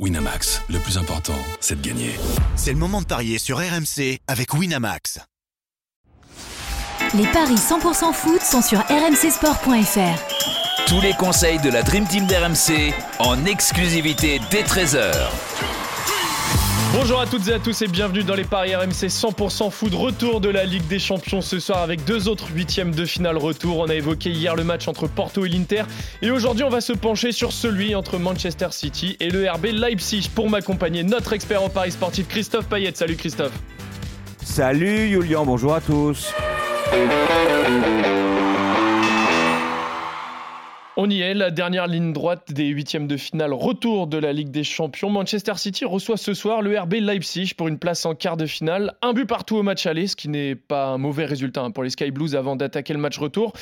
Winamax, le plus important, c'est de gagner. C'est le moment de parier sur RMC avec Winamax. Les paris 100% foot sont sur rmcsport.fr. Tous les conseils de la Dream Team d'RMC en exclusivité dès 13h. Bonjour à toutes et à tous et bienvenue dans les paris RMC 100% foot. Retour de la Ligue des Champions ce soir avec deux autres huitièmes de finale retour. On a évoqué hier le match entre Porto et l'Inter et aujourd'hui on va se pencher sur celui entre Manchester City et le RB Leipzig pour m'accompagner notre expert en paris sportif Christophe Payet. Salut Christophe. Salut Julian, bonjour à tous. On y est, la dernière ligne droite des huitièmes de finale, retour de la Ligue des Champions. Manchester City reçoit ce soir le RB Leipzig pour une place en quart de finale. Un but partout au match aller, ce qui n'est pas un mauvais résultat hein, pour les Sky Blues avant d'attaquer le match retour.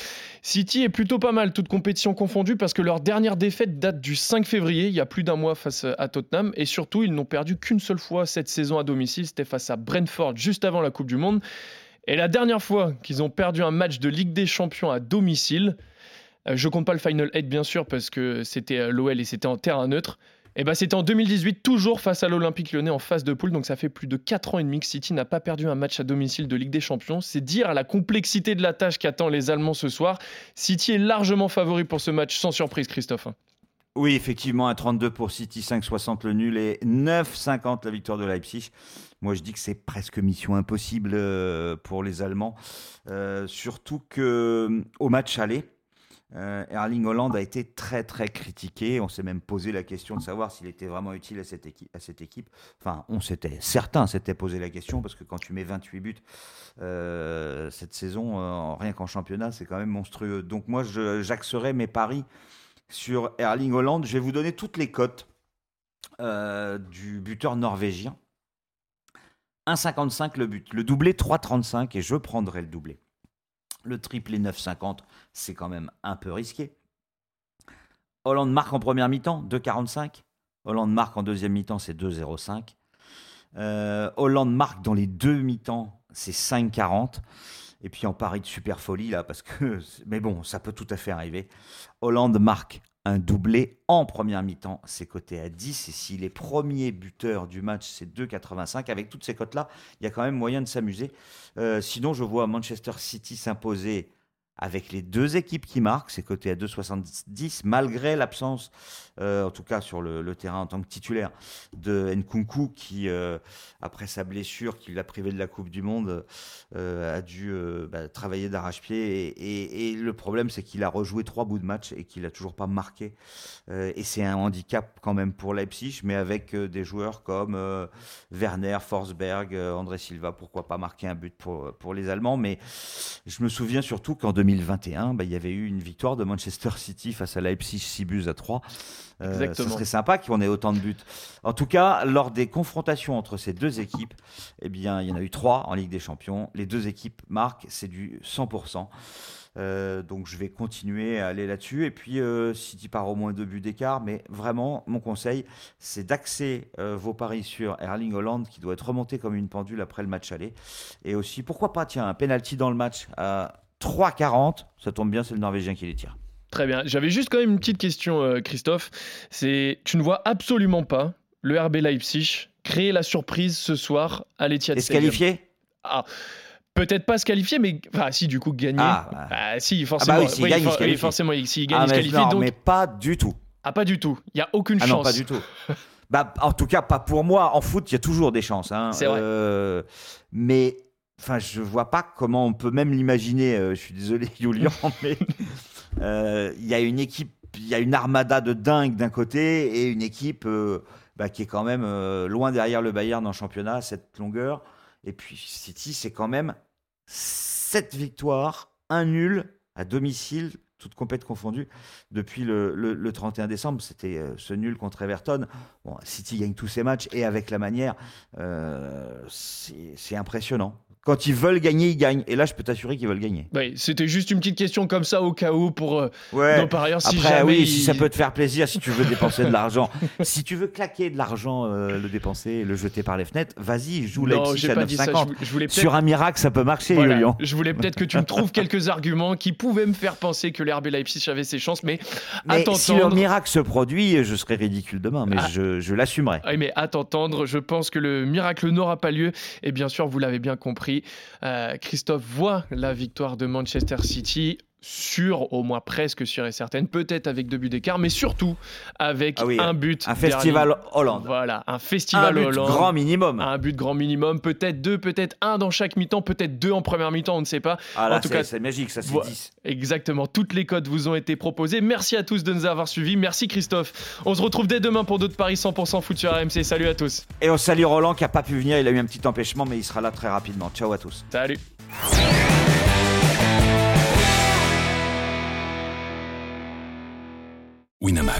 City est plutôt pas mal, toute compétition confondue, parce que leur dernière défaite date du 5 février, il y a plus d'un mois face à Tottenham. Et surtout, ils n'ont perdu qu'une seule fois cette saison à domicile, c'était face à Brentford juste avant la Coupe du Monde. Et la dernière fois qu'ils ont perdu un match de Ligue des Champions à domicile, je compte pas le Final 8 bien sûr parce que c'était euh, l'OL et c'était en terrain neutre. Et eh ben c'était en 2018 toujours face à l'Olympique Lyonnais en phase de poule donc ça fait plus de 4 ans et demi que City n'a pas perdu un match à domicile de Ligue des Champions. C'est dire à la complexité de la tâche qu'attend les Allemands ce soir. City est largement favori pour ce match sans surprise Christophe. Oui, effectivement, un 32 pour City, 5,60 le nul et 9,50 la victoire de Leipzig. Moi, je dis que c'est presque mission impossible euh, pour les Allemands. surtout que au match aller, euh, Erling Holland a été très très critiqué. On s'est même posé la question de savoir s'il était vraiment utile à cette équipe. Enfin, on s'était certains s'étaient posé la question parce que quand tu mets 28 buts euh, cette saison, euh, rien qu'en championnat, c'est quand même monstrueux. Donc moi, j'axerai mes paris sur Erling Holland. Je vais vous donner toutes les cotes du buteur norvégien. 1,55 le but, le doublé 3,35 et je prendrai le doublé. Le triplé 9,50, c'est quand même un peu risqué. Hollande marque en première mi-temps, 2,45. Hollande marque en deuxième mi-temps, c'est 2,05. Euh, Hollande marque dans les deux mi-temps, c'est 5,40. Et puis en pari de super folie, là, parce que. Mais bon, ça peut tout à fait arriver. Hollande marque un doublé en première mi-temps, c'est coté à 10. Et si les premiers buteurs du match, c'est 2,85, avec toutes ces cotes-là, il y a quand même moyen de s'amuser. Euh, sinon, je vois Manchester City s'imposer avec les deux équipes qui marquent, c'est coté à 2,70, malgré l'absence, euh, en tout cas sur le, terrain en tant que titulaire, de Nkunku, qui, euh, après sa blessure qui l'a privé de la Coupe du Monde, euh, a dû bah, travailler d'arrache-pied. Et, le problème, c'est qu'il a rejoué trois bouts de match et qu'il n'a toujours pas marqué. et c'est un handicap quand même pour Leipzig, mais avec des joueurs comme Werner, Forsberg, André Silva, pourquoi pas marquer un but pour, les Allemands. Mais je me souviens surtout qu'en 2021, bah, il y avait eu une victoire de Manchester City face à Leipzig 6 buts à 3. Euh, ce serait sympa qu'on ait autant de buts. En tout cas, lors des confrontations entre ces deux équipes, eh bien, il y en a eu trois en Ligue des Champions. Les deux équipes marquent, c'est du 100%. Euh, donc je vais continuer à aller là-dessus. Et puis euh, City part au moins deux buts d'écart. Mais vraiment, mon conseil, c'est d'axer vos paris sur Erling Holland qui doit être remonté comme une pendule après le match aller. Et aussi, pourquoi pas, tiens, un penalty dans le match à 3,40. Ça tombe bien, c'est le Norvégien qui les tire. Très bien. J'avais juste quand même une petite question, euh, Christophe. C'est, tu ne vois absolument pas le RB Leipzig créer la surprise ce soir à l'Etihad Stadium. se qualifier Ah. Peut-être pas se qualifier, mais enfin, si du coup gagner. Ah, bah. si forcément. Ah bah oui, s'il gagne, il se qualifie. forcément, s'il gagne, ah, il se qualifie. Non, donc... mais pas du tout. Ah, pas du tout. Il y a aucune ah chance. Non, pas du tout. bah, en tout cas, pas pour moi. En foot, il y a toujours des chances. Hein. C'est vrai. Euh, mais Enfin, je vois pas comment on peut même l'imaginer. Euh, je suis désolé, Julian, mais euh, il y a une équipe, il y a une armada de dingue d'un côté et une équipe euh, bah, qui est quand même loin derrière le Bayern en championnat, cette longueur. Et puis City, c'est quand même 7 victoires, un nul à domicile, toutes compètes confondues, depuis le, 31 décembre. C'était ce nul contre Everton. Bon, City gagne tous ses matchs et avec la manière, c'est impressionnant Quand ils veulent gagner, ils gagnent. Et là, je peux t'assurer qu'ils veulent gagner. C'était juste une petite question comme ça au cas où pour euh, Ouais. nos parieurs. Si Après, jamais oui, si ça peut te faire plaisir, si tu veux dépenser de l'argent, si tu veux claquer de l'argent, euh, le dépenser, le jeter par les fenêtres, vas-y, joue Non, Leipzig à pas dit ça. Je, 9,50. vou- je. Sur un miracle, ça peut marcher, Voilà. Lyon. Je voulais peut-être que tu me trouves quelques arguments qui pouvaient me faire penser que l'RB Leipzig avait ses chances, mais, à Mais si le miracle se produit, je serai ridicule demain, mais Ah. je, je l'assumerai. Oui, mais à t'entendre, je pense que le miracle n'aura pas lieu. Et bien sûr, vous l'avez bien compris, euh, Christophe voit la victoire de Manchester City sur, au moins presque sûr et certaine, peut-être avec deux buts d'écart, mais surtout avec Ah oui, un but. Un festival. Hollande. Voilà, un Un festival but Hollande. grand minimum. Un but grand minimum, peut-être deux, peut-être un dans chaque mi-temps, peut-être deux en première mi-temps, on ne sait pas. Ah là, en tout cas, c'est magique, ça c'est voilà. 10. Exactement, toutes les codes vous ont été proposées. Merci à tous de nous avoir suivis. Merci Christophe. On se retrouve dès demain pour d'autres paris 100% foot sur RMC. Salut à tous. Et on salue Roland qui a pas pu venir, il a eu un petit empêchement, mais il sera là très rapidement. Ciao à tous. Salut.